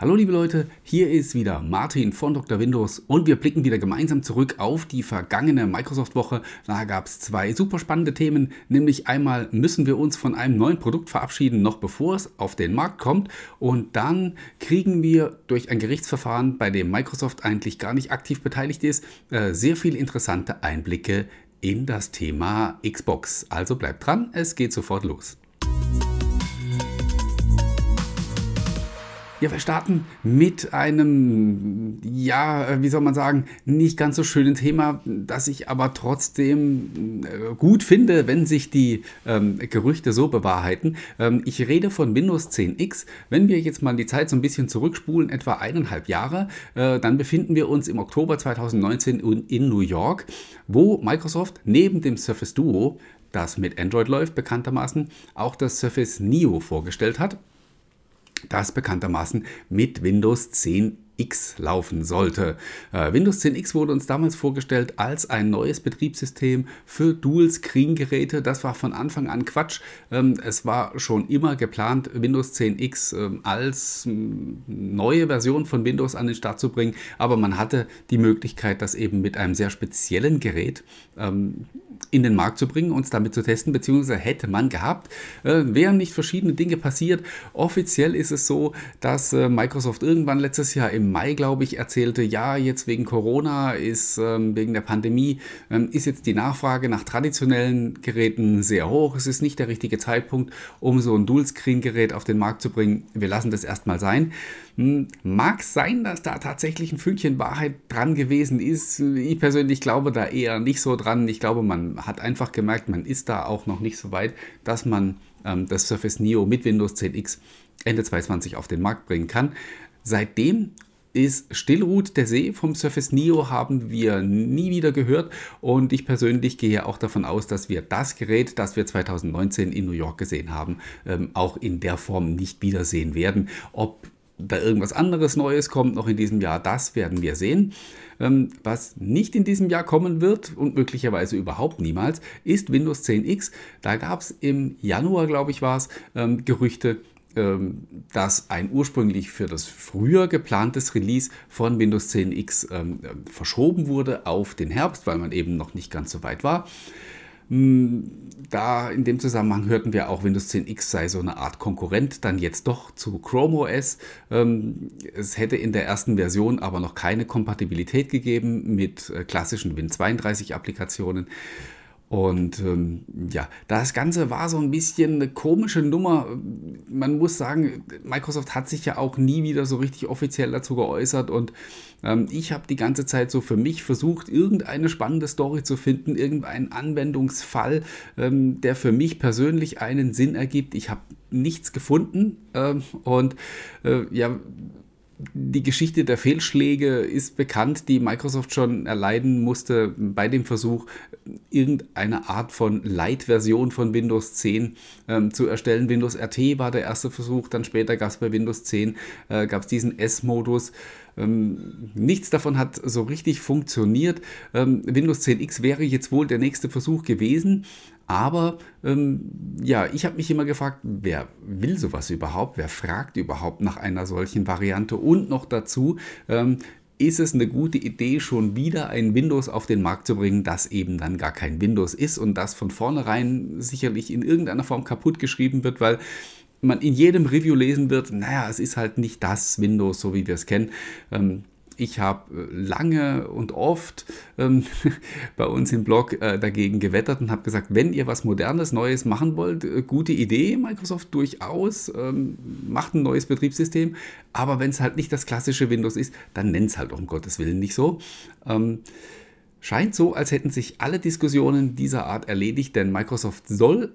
Hallo liebe Leute, hier ist wieder Martin von Dr. Windows und wir blicken wieder gemeinsam zurück auf die vergangene Microsoft-Woche. Da gab es zwei super spannende Themen, nämlich einmal müssen wir uns von einem neuen Produkt verabschieden, noch bevor es auf den Markt kommt und dann kriegen wir durch ein Gerichtsverfahren, bei dem Microsoft eigentlich gar nicht aktiv beteiligt ist, äh, sehr viele interessante Einblicke in das Thema Xbox. Also bleibt dran, es geht sofort los. Ja, wir starten mit einem, ja, wie soll man sagen, nicht ganz so schönen Thema, das ich aber trotzdem äh, gut finde, wenn sich die ähm, Gerüchte so bewahrheiten. Ähm, ich rede von Windows 10X. Wenn wir jetzt mal die Zeit so ein bisschen zurückspulen, etwa eineinhalb Jahre, äh, dann befinden wir uns im Oktober 2019 in, in New York, wo Microsoft neben dem Surface Duo das mit Android läuft, bekanntermaßen, auch das Surface Neo vorgestellt hat das bekanntermaßen mit Windows 10 X laufen sollte. Äh, Windows 10 X wurde uns damals vorgestellt als ein neues Betriebssystem für Dual-Screen-Geräte. Das war von Anfang an Quatsch. Ähm, es war schon immer geplant, Windows 10 X ähm, als neue Version von Windows an den Start zu bringen, aber man hatte die Möglichkeit, das eben mit einem sehr speziellen Gerät ähm, in den Markt zu bringen, uns damit zu testen, beziehungsweise hätte man gehabt, äh, wären nicht verschiedene Dinge passiert. Offiziell ist es so, dass äh, Microsoft irgendwann letztes Jahr im Mai, glaube ich, erzählte, ja, jetzt wegen Corona ist, ähm, wegen der Pandemie, ähm, ist jetzt die Nachfrage nach traditionellen Geräten sehr hoch. Es ist nicht der richtige Zeitpunkt, um so ein Dual-Screen-Gerät auf den Markt zu bringen. Wir lassen das erstmal sein. Hm, mag sein, dass da tatsächlich ein Fünkchen Wahrheit dran gewesen ist. Ich persönlich glaube da eher nicht so dran. Ich glaube, man hat einfach gemerkt, man ist da auch noch nicht so weit, dass man ähm, das Surface Neo mit Windows 10X Ende 2020 auf den Markt bringen kann. Seitdem ist Stillruht der See vom Surface Neo haben wir nie wieder gehört und ich persönlich gehe auch davon aus, dass wir das Gerät, das wir 2019 in New York gesehen haben, ähm, auch in der Form nicht wiedersehen werden. Ob da irgendwas anderes Neues kommt noch in diesem Jahr, das werden wir sehen. Ähm, was nicht in diesem Jahr kommen wird und möglicherweise überhaupt niemals, ist Windows 10X. Da gab es im Januar, glaube ich, war es, ähm, Gerüchte, dass ein ursprünglich für das früher geplantes Release von Windows 10X ähm, verschoben wurde auf den Herbst, weil man eben noch nicht ganz so weit war. Hm, da in dem Zusammenhang hörten wir auch, Windows 10X sei so eine Art Konkurrent dann jetzt doch zu Chrome OS. Ähm, es hätte in der ersten Version aber noch keine Kompatibilität gegeben mit äh, klassischen Win32-Applikationen. Und ähm, ja, das Ganze war so ein bisschen eine komische Nummer. Man muss sagen, Microsoft hat sich ja auch nie wieder so richtig offiziell dazu geäußert. Und ähm, ich habe die ganze Zeit so für mich versucht, irgendeine spannende Story zu finden, irgendeinen Anwendungsfall, ähm, der für mich persönlich einen Sinn ergibt. Ich habe nichts gefunden. Ähm, und äh, ja, die Geschichte der Fehlschläge ist bekannt, die Microsoft schon erleiden musste bei dem Versuch, irgendeine Art von Light-Version von Windows 10 ähm, zu erstellen. Windows RT war der erste Versuch, dann später gab es bei Windows 10 äh, gab es diesen S-Modus. Ähm, nichts davon hat so richtig funktioniert. Ähm, Windows 10X wäre jetzt wohl der nächste Versuch gewesen, aber ähm, ja, ich habe mich immer gefragt, wer will sowas überhaupt? Wer fragt überhaupt nach einer solchen Variante? Und noch dazu, ähm, ist es eine gute Idee, schon wieder ein Windows auf den Markt zu bringen, das eben dann gar kein Windows ist und das von vornherein sicherlich in irgendeiner Form kaputt geschrieben wird, weil man in jedem Review lesen wird, naja, es ist halt nicht das Windows, so wie wir es kennen. Ähm, ich habe äh, lange und oft ähm, bei uns im Blog äh, dagegen gewettert und habe gesagt, wenn ihr was Modernes, Neues machen wollt, äh, gute Idee, Microsoft durchaus, ähm, macht ein neues Betriebssystem, aber wenn es halt nicht das klassische Windows ist, dann nennt es halt um Gottes Willen nicht so. Ähm, scheint so, als hätten sich alle Diskussionen dieser Art erledigt, denn Microsoft soll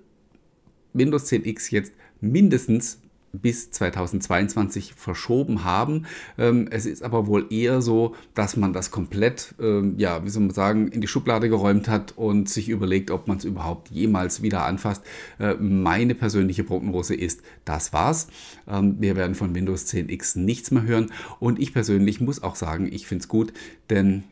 Windows 10X jetzt mindestens bis 2022 verschoben haben. Ähm, es ist aber wohl eher so, dass man das komplett, ähm, ja, wie soll man sagen, in die Schublade geräumt hat und sich überlegt, ob man es überhaupt jemals wieder anfasst. Äh, meine persönliche Prognose ist, das war's. Ähm, wir werden von Windows 10 X nichts mehr hören und ich persönlich muss auch sagen, ich finde es gut, denn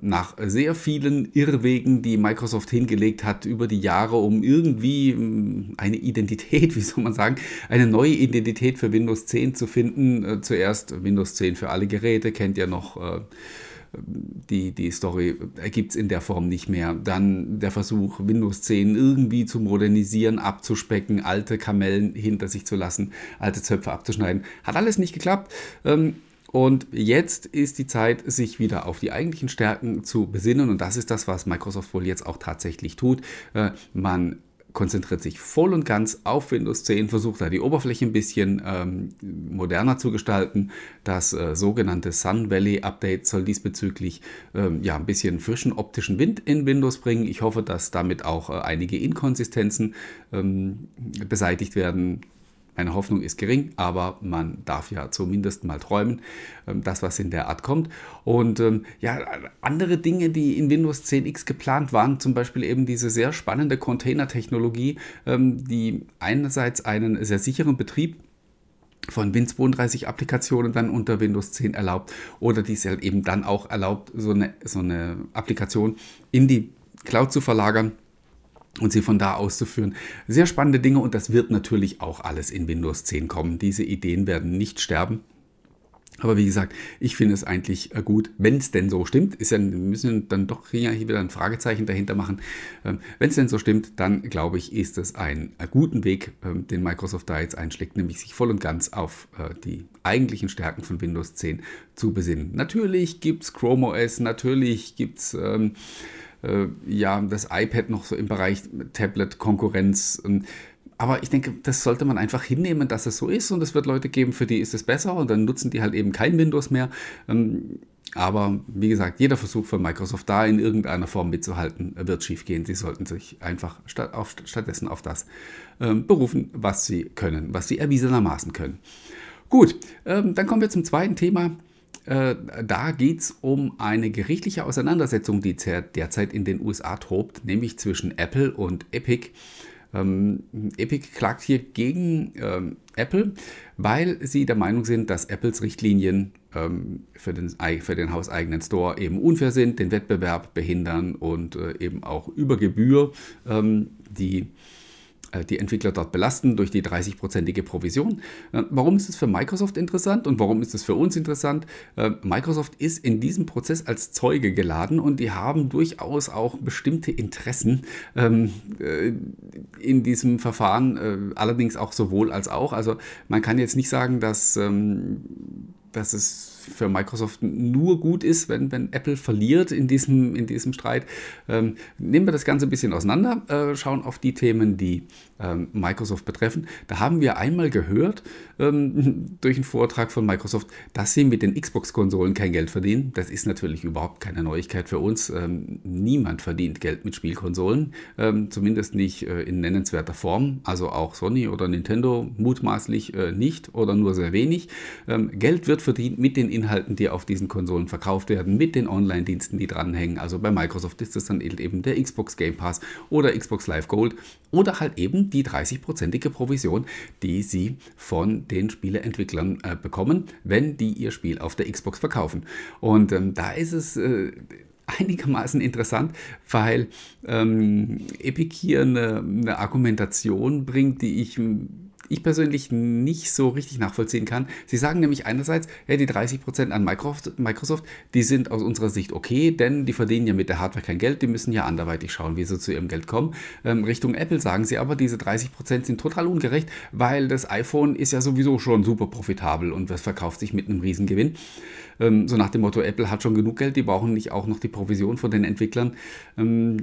nach sehr vielen Irrwegen, die Microsoft hingelegt hat über die Jahre, um irgendwie ähm, eine Identität, wie soll man sagen, eine neue Identität für Windows 10 zu finden. Äh, zuerst Windows 10 für alle Geräte, kennt ihr noch. Äh, die, die Story gibt es in der Form nicht mehr. Dann der Versuch, Windows 10 irgendwie zu modernisieren, abzuspecken, alte Kamellen hinter sich zu lassen, alte Zöpfe abzuschneiden. Hat alles nicht geklappt. Und jetzt ist die Zeit, sich wieder auf die eigentlichen Stärken zu besinnen. Und das ist das, was Microsoft wohl jetzt auch tatsächlich tut. Äh, man konzentriert sich voll und ganz auf Windows 10, versucht da die Oberfläche ein bisschen ähm, moderner zu gestalten. Das äh, sogenannte Sun Valley Update soll diesbezüglich ähm, ja, ein bisschen frischen optischen Wind in Windows bringen. Ich hoffe, dass damit auch äh, einige Inkonsistenzen ähm, beseitigt werden. Meine Hoffnung ist gering, aber man darf ja zumindest mal träumen, ähm, das, was in der Art kommt. Und ähm, ja, andere Dinge, die in Windows 10X geplant waren, zum Beispiel eben diese sehr spannende Container-Technologie, ähm, die einerseits einen sehr sicheren Betrieb von Win32-Applikationen dann unter Windows 10 erlaubt oder die es eben dann auch erlaubt, so eine, so eine Applikation in die Cloud zu verlagern und sie von da auszuführen. Sehr spannende Dinge und das wird natürlich auch alles in Windows 10 kommen. Diese Ideen werden nicht sterben. Aber wie gesagt, ich finde es eigentlich äh, gut, wenn es denn so stimmt. Ist ja, wir müssen dann doch hier wieder ein Fragezeichen dahinter machen. Ähm, wenn es denn so stimmt, dann glaube ich, ist es ein äh, guten Weg, ähm, den Microsoft da jetzt einschlägt, nämlich sich voll und ganz auf äh, die eigentlichen Stärken von Windows 10 zu besinnen. Natürlich gibt es Chrome OS, natürlich gibt es ähm, äh, ja, das iPad noch so im Bereich Tablet-Konkurrenz. Aber ich denke, das sollte man einfach hinnehmen, dass es so ist und es wird Leute geben, für die ist es besser und dann nutzen die halt eben kein Windows mehr. Ähm, aber wie gesagt, jeder Versuch von Microsoft da in irgendeiner Form mitzuhalten, wird schiefgehen. Sie sollten sich einfach statt auf, stattdessen auf das ähm, berufen, was sie können, was sie erwiesenermaßen können. Gut, ähm, dann kommen wir zum zweiten Thema. Äh, da geht es um eine gerichtliche Auseinandersetzung, die derzeit in den USA tobt, nämlich zwischen Apple und Epic. Ähm, Epic klagt hier gegen ähm, Apple, weil sie der Meinung sind, dass Apples Richtlinien ähm, für, den, für den hauseigenen Store eben unfair sind, den Wettbewerb behindern und äh, eben auch über Gebühr ähm, die die Entwickler dort belasten durch die 30-prozentige Provision. Äh, warum ist es für Microsoft interessant und warum ist es für uns interessant? Äh, Microsoft ist in diesem Prozess als Zeuge geladen und die haben durchaus auch bestimmte Interessen ähm, in diesem Verfahren, allerdings auch sowohl als auch. Also man kann jetzt nicht sagen, dass, ähm, dass es für Microsoft nur gut ist, wenn, wenn Apple verliert in diesem, in diesem Streit. Ähm, nehmen wir das Ganze ein bisschen auseinander, äh, schauen auf die Themen, die ähm, Microsoft betreffen. Da haben wir einmal gehört ähm, durch einen Vortrag von Microsoft, dass sie mit den Xbox-Konsolen kein Geld verdienen. Das ist natürlich überhaupt keine Neuigkeit für uns. Ähm, niemand verdient Geld mit Spielkonsolen, ähm, zumindest nicht äh, in nennenswerter Form. Also auch Sony oder Nintendo mutmaßlich äh, nicht oder nur sehr wenig. Ähm, Geld wird verdient mit den Inhalten, die auf diesen Konsolen verkauft werden, mit den Online-Diensten, die dranhängen. Also bei Microsoft ist es dann eben der Xbox Game Pass oder Xbox Live Gold oder halt eben die 30-prozentige Provision, die sie von den Spieleentwicklern äh, bekommen, wenn die ihr Spiel auf der Xbox verkaufen. Und ähm, da ist es äh, einigermaßen interessant, weil ähm, Epic hier eine, eine, Argumentation bringt, die ich ich persönlich nicht so richtig nachvollziehen kann. Sie sagen nämlich einerseits, ja, die 30% an Microsoft, Microsoft, die sind aus unserer Sicht okay, denn die verdienen ja mit der Hardware kein Geld, die müssen ja anderweitig schauen, wie sie zu ihrem Geld kommen. Ähm, Richtung Apple sagen sie aber, diese 30% sind total ungerecht, weil das iPhone ist ja sowieso schon super profitabel und das verkauft sich mit einem Riesengewinn. Ähm, so nach dem Motto, Apple hat schon genug Geld, die brauchen nicht auch noch die Provision von den Entwicklern. Ähm,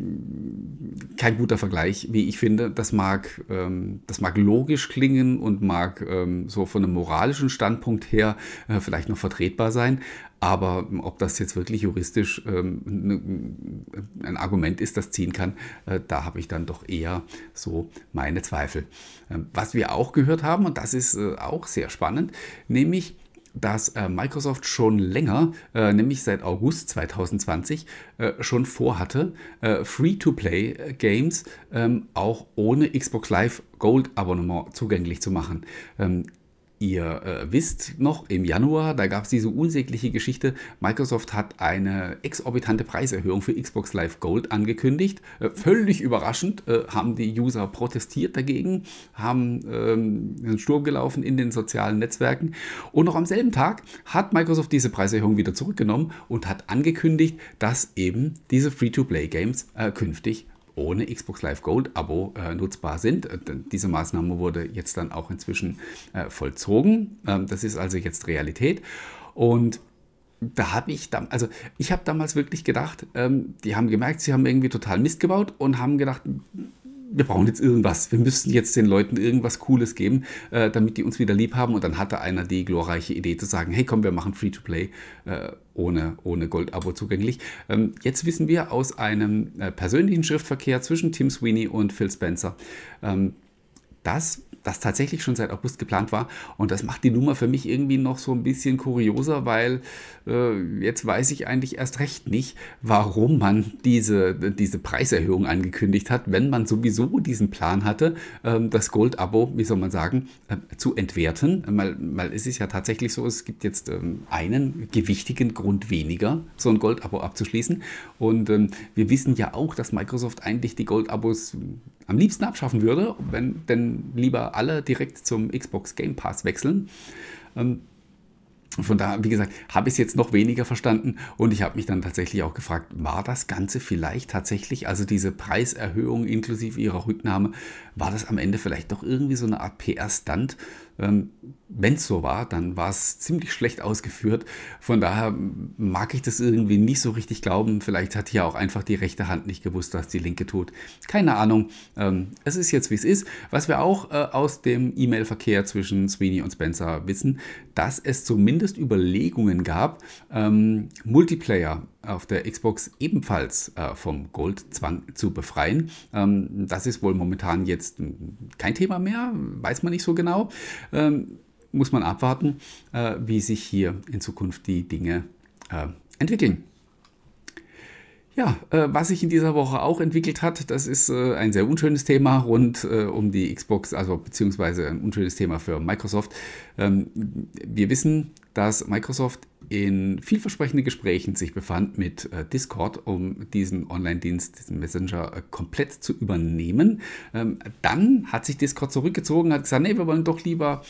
kein guter Vergleich, wie ich finde. Das mag, ähm, das mag logisch klingen und mag ähm, so von einem moralischen Standpunkt her äh, vielleicht noch vertretbar sein. Aber ob das jetzt wirklich juristisch ähm, ne, ein Argument ist, das ziehen kann, äh, da habe ich dann doch eher so meine Zweifel. Ähm, was wir auch gehört haben, und das ist äh, auch sehr spannend, nämlich dass äh, Microsoft schon länger, äh, nämlich seit August 2020, äh, schon vorhatte, äh, Free-to-Play-Games ähm, auch ohne Xbox Live Gold Abonnement zugänglich zu machen. Ähm, Ihr äh, wisst noch, im Januar, da gab es diese unsägliche Geschichte, Microsoft hat eine exorbitante Preiserhöhung für Xbox Live Gold angekündigt. Äh, völlig überraschend äh, haben die User protestiert dagegen, haben ähm, einen Sturm gelaufen in den sozialen Netzwerken. Und noch am selben Tag hat Microsoft diese Preiserhöhung wieder zurückgenommen und hat angekündigt, dass eben diese Free-to-Play-Games äh, künftig ohne Xbox Live Gold Abo äh, nutzbar sind. Äh, diese Maßnahme wurde jetzt dann auch inzwischen äh, vollzogen. Ähm, das ist also jetzt Realität. Und da habe ich, dann, also ich habe damals wirklich gedacht, ähm, die haben gemerkt, sie haben irgendwie total Mist gebaut und haben gedacht, wir brauchen jetzt irgendwas. Wir müssen jetzt den Leuten irgendwas Cooles geben, äh, damit die uns wieder lieb haben. Und dann hatte einer die glorreiche Idee zu sagen, hey komm, wir machen Free-to-Play äh, ohne, ohne Gold-Abo zugänglich. Ähm, jetzt wissen wir aus einem äh, persönlichen Schriftverkehr zwischen Tim Sweeney und Phil Spencer, ähm, dass das tatsächlich schon seit August geplant war. Und das macht die Nummer für mich irgendwie noch so ein bisschen kurioser, weil äh, jetzt weiß ich eigentlich erst recht nicht, warum man diese, diese Preiserhöhung angekündigt hat, wenn man sowieso diesen Plan hatte, äh, das Gold-Abo, wie soll man sagen, äh, zu entwerten. Weil, es ist ja tatsächlich so, es gibt jetzt ähm, einen gewichtigen Grund weniger, so ein Gold-Abo abzuschließen. Und ähm, wir wissen ja auch, dass Microsoft eigentlich die Gold-Abos am liebsten abschaffen würde, wenn denn lieber alle direkt zum Xbox Game Pass wechseln. Ähm, von daher, wie gesagt, habe ich es jetzt noch weniger verstanden und ich habe mich dann tatsächlich auch gefragt, war das Ganze vielleicht tatsächlich, also diese Preiserhöhung inklusive ihrer Rücknahme, war das am Ende vielleicht doch irgendwie so eine Art PR-Stunt? Ähm, Wenn es so war, dann war es ziemlich schlecht ausgeführt. Von daher mag ich das irgendwie nicht so richtig glauben. Vielleicht hat hier auch einfach die rechte Hand nicht gewusst, was die linke tut. Keine Ahnung. Ähm, es ist jetzt, wie es ist. Was wir auch äh, aus dem E-Mail-Verkehr zwischen Sweeney und Spencer wissen, dass es zumindest Überlegungen gab, ähm, Multiplayer auf der Xbox ebenfalls äh, vom Goldzwang zu befreien. Ähm, das ist wohl momentan jetzt kein Thema mehr, weiß man nicht so genau. Ähm, muss man abwarten, äh, wie sich hier in Zukunft die Dinge äh, entwickeln. Ja, äh, was sich in dieser Woche auch entwickelt hat, das ist äh, ein sehr unschönes Thema rund äh, um die Xbox, also beziehungsweise ein unschönes Thema für Microsoft. Ähm, wir wissen, dass Microsoft in vielversprechenden Gesprächen sich befand mit äh, Discord, um diesen Online-Dienst, diesen Messenger äh, komplett zu übernehmen. Ähm, dann hat sich Discord zurückgezogen, hat gesagt, nee, wir wollen doch lieber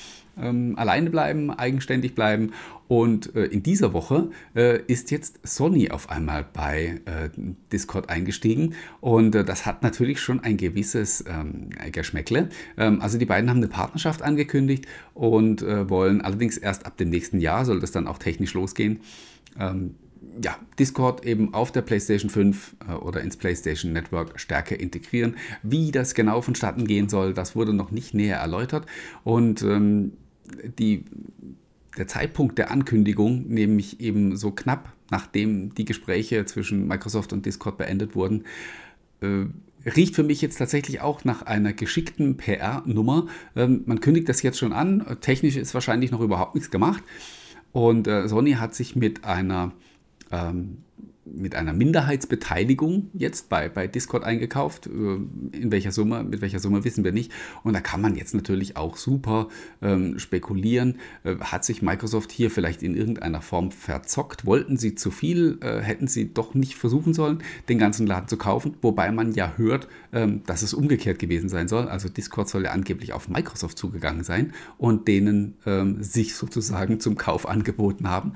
ähm, alleine bleiben, eigenständig bleiben. Und äh, in dieser Woche äh, ist jetzt Sony auf einmal bei äh, Discord eingestiegen. Und äh, das hat natürlich schon ein gewisses ähm, Geschmäckle. Ähm, also die beiden haben eine Partnerschaft angekündigt und äh, wollen allerdings erst ab dem nächsten Jahr, soll das dann auch technisch losgehen, ähm, ja, Discord eben auf der PlayStation 5 äh, oder ins PlayStation Network stärker integrieren. Wie das genau vonstatten gehen soll, das wurde noch nicht näher erläutert. Und ähm, die, der Zeitpunkt der Ankündigung, nämlich eben so knapp nachdem die Gespräche zwischen Microsoft und Discord beendet wurden, äh, riecht für mich jetzt tatsächlich auch nach einer geschickten PR-Nummer. Ähm, man kündigt das jetzt schon an. Technisch ist wahrscheinlich noch überhaupt nichts gemacht. Und äh, Sony hat sich mit einer ähm, mit einer Minderheitsbeteiligung jetzt bei, bei Discord eingekauft. Äh, in welcher Summe, mit welcher Summe wissen wir nicht. Und da kann man jetzt natürlich auch super ähm, spekulieren. Äh, hat sich Microsoft hier vielleicht in irgendeiner Form verzockt? Wollten sie zu viel? Äh, hätten sie doch nicht versuchen sollen, den ganzen Laden zu kaufen? Wobei man ja hört, ähm, dass es umgekehrt gewesen sein soll. Also Discord soll ja angeblich auf Microsoft zugegangen sein und denen ähm, sich sozusagen zum Kauf angeboten haben.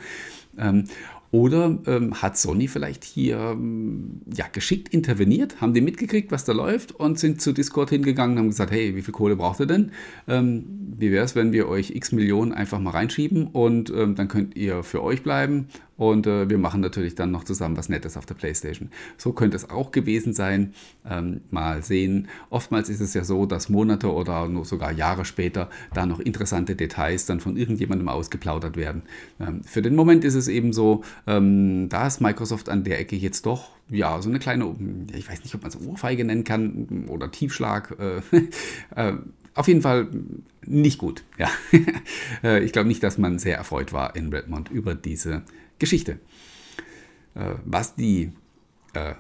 Oder ähm, hat Sony vielleicht hier ähm, ja, geschickt interveniert, haben die mitgekriegt, was da läuft und sind zu Discord hingegangen und haben gesagt, hey, wie viel Kohle braucht ihr denn? Ähm, wie wäre es, wenn wir euch x Millionen einfach mal reinschieben und ähm, dann könnt ihr für euch bleiben und äh, wir machen natürlich dann noch zusammen was Nettes auf der Playstation. So könnte es auch gewesen sein. Ähm, mal sehen. Oftmals ist es ja so, dass Monate oder nur sogar Jahre später da noch interessante Details dann von irgendjemandem ausgeplaudert werden. Ähm, für den Moment ist es eben so, ähm, da ist Microsoft an der Ecke jetzt doch ja, so eine kleine, ich weiß nicht, ob man es Ohrfeige nennen kann oder Tiefschlag. Äh, äh, auf jeden Fall nicht gut. Ja. Äh, ich glaube nicht, dass man sehr erfreut war in Redmond über diese Geschichte. Äh, was die äh,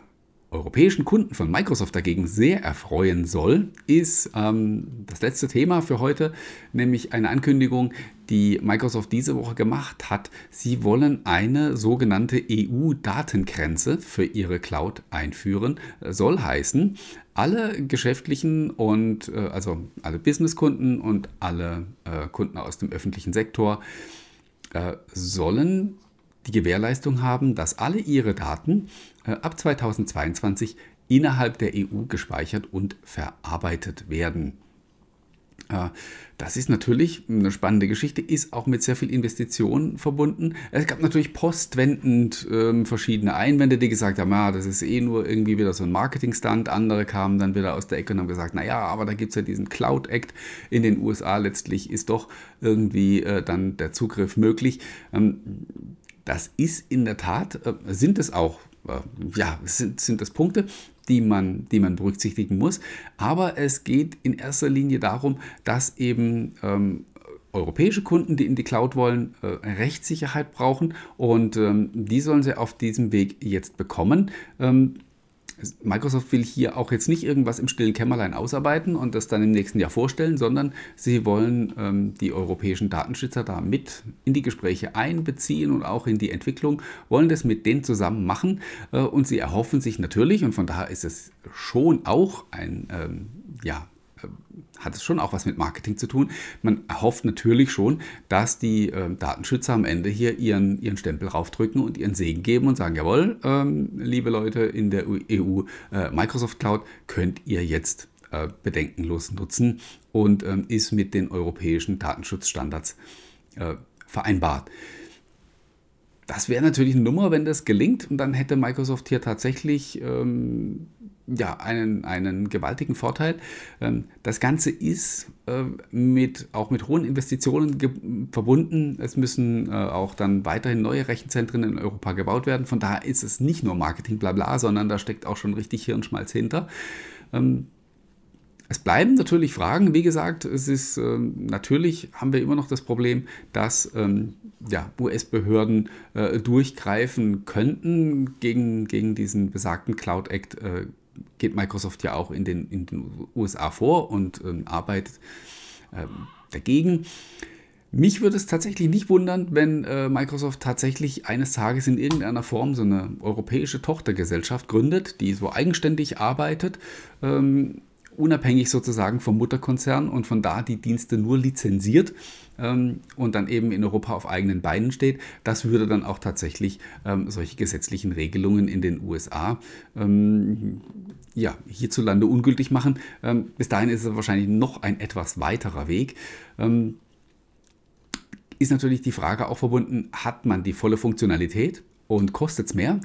europäischen Kunden von Microsoft dagegen sehr erfreuen soll, ist ähm, das letzte Thema für heute, nämlich eine Ankündigung, die Microsoft diese Woche gemacht hat. Sie wollen eine sogenannte EU-Datengrenze für ihre Cloud einführen. Soll heißen, alle geschäftlichen und äh, also alle Businesskunden und alle äh, Kunden aus dem öffentlichen Sektor äh, sollen die Gewährleistung haben, dass alle ihre Daten äh, ab 2022 innerhalb der EU gespeichert und verarbeitet werden. Äh, das ist natürlich eine spannende Geschichte, ist auch mit sehr viel Investitionen verbunden. Es gab natürlich postwendend ähm, verschiedene Einwände, die gesagt haben, ja, das ist eh nur irgendwie wieder so ein Marketingstand. Andere kamen dann wieder aus der Ecke und haben gesagt, naja, aber da gibt es ja diesen Cloud Act in den USA. Letztlich ist doch irgendwie äh, dann der Zugriff möglich. Ähm, das ist in der Tat, äh, sind es auch, äh, ja, sind, sind das Punkte, die man, die man berücksichtigen muss. Aber es geht in erster Linie darum, dass eben ähm, europäische Kunden, die in die Cloud wollen, äh, Rechtssicherheit brauchen und ähm, die sollen sie auf diesem Weg jetzt bekommen. Ähm, Microsoft will hier auch jetzt nicht irgendwas im stillen Kämmerlein ausarbeiten und das dann im nächsten Jahr vorstellen, sondern sie wollen ähm, die europäischen Datenschützer da mit in die Gespräche einbeziehen und auch in die Entwicklung, wollen das mit denen zusammen machen äh, und sie erhoffen sich natürlich, und von daher ist es schon auch ein, ähm, ja, hat es schon auch was mit Marketing zu tun. Man erhofft natürlich schon, dass die äh, Datenschützer am Ende hier ihren, ihren Stempel raufdrücken und ihren Segen geben und sagen, jawohl, ähm, liebe Leute in der EU äh, Microsoft Cloud, könnt ihr jetzt äh, bedenkenlos nutzen und ähm, ist mit den europäischen Datenschutzstandards äh, vereinbart. Das wäre natürlich eine Nummer, wenn das gelingt und dann hätte Microsoft hier tatsächlich ähm, ja, einen, einen gewaltigen Vorteil. Ähm, das Ganze ist äh, mit, auch mit hohen Investitionen verbunden. Es müssen äh, auch dann weiterhin neue Rechenzentren in Europa gebaut werden. Von daher ist es nicht nur Marketing, bla bla, sondern da steckt auch schon richtig Hirnschmalz hinter. Ähm, es bleiben natürlich Fragen. Wie gesagt, es ist äh, natürlich haben wir immer noch das Problem, dass ähm, ja, US-Behörden äh, durchgreifen könnten gegen, gegen diesen besagten Cloud Act. Äh, geht Microsoft ja auch in den, in den USA vor und ähm, arbeitet ähm, dagegen. Mich würde es tatsächlich nicht wundern, wenn äh, Microsoft tatsächlich eines Tages in irgendeiner Form so eine europäische Tochtergesellschaft gründet, die so eigenständig arbeitet, ähm, unabhängig sozusagen vom Mutterkonzern und von da die Dienste nur lizenziert ähm, und dann eben in Europa auf eigenen Beinen steht. Das würde dann auch tatsächlich ähm, solche gesetzlichen Regelungen in den USA ähm, ja, hierzulande ungültig machen. Ähm, bis dahin ist es wahrscheinlich noch ein etwas weiterer Weg ähm, ist natürlich die Frage auch verbunden, hat man die volle Funktionalität und kostet es mehr?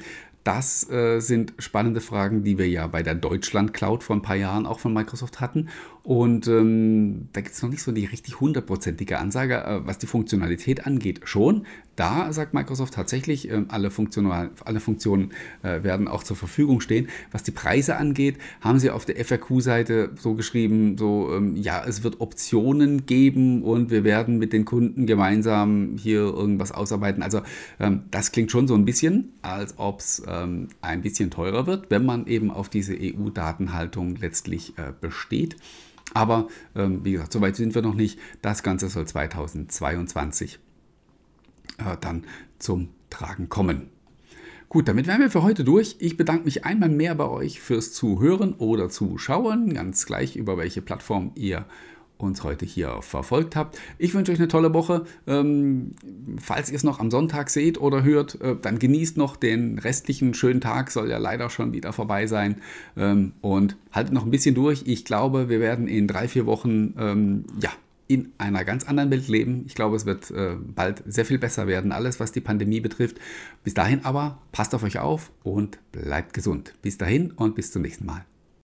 Das äh, sind spannende Fragen, die wir ja bei der Deutschland Cloud vor ein paar Jahren auch von Microsoft hatten. Und ähm, da gibt es noch nicht so die richtig hundertprozentige Ansage, äh, was die Funktionalität angeht. Schon, da sagt Microsoft tatsächlich, äh, alle, alle Funktionen äh, werden auch zur Verfügung stehen. Was die Preise angeht, haben sie auf der FAQ-Seite so geschrieben, so, ähm, ja, es wird Optionen geben und wir werden mit den Kunden gemeinsam hier irgendwas ausarbeiten. Also ähm, das klingt schon so ein bisschen, als ob es ähm, ein bisschen teurer wird, wenn man eben auf diese EU-Datenhaltung letztlich äh, besteht. Aber ähm, wie gesagt, soweit sind wir noch nicht. Das Ganze soll 2022 äh, dann zum Tragen kommen. Gut, damit wären wir für heute durch. Ich bedanke mich einmal mehr bei euch fürs Zuhören oder Zuschauen, ganz gleich über welche Plattform ihr uns heute hier verfolgt habt. Ich wünsche euch eine tolle Woche. Ähm, falls ihr es noch am Sonntag seht oder hört, äh, dann genießt noch den restlichen schönen Tag, soll ja leider schon wieder vorbei sein. Ähm, und haltet noch ein bisschen durch. Ich glaube, wir werden in drei, vier Wochen ähm, ja, in einer ganz anderen Welt leben. Ich glaube, es wird äh, bald sehr viel besser werden, alles was die Pandemie betrifft. Bis dahin aber passt auf euch auf und bleibt gesund. Bis dahin und bis zum nächsten Mal.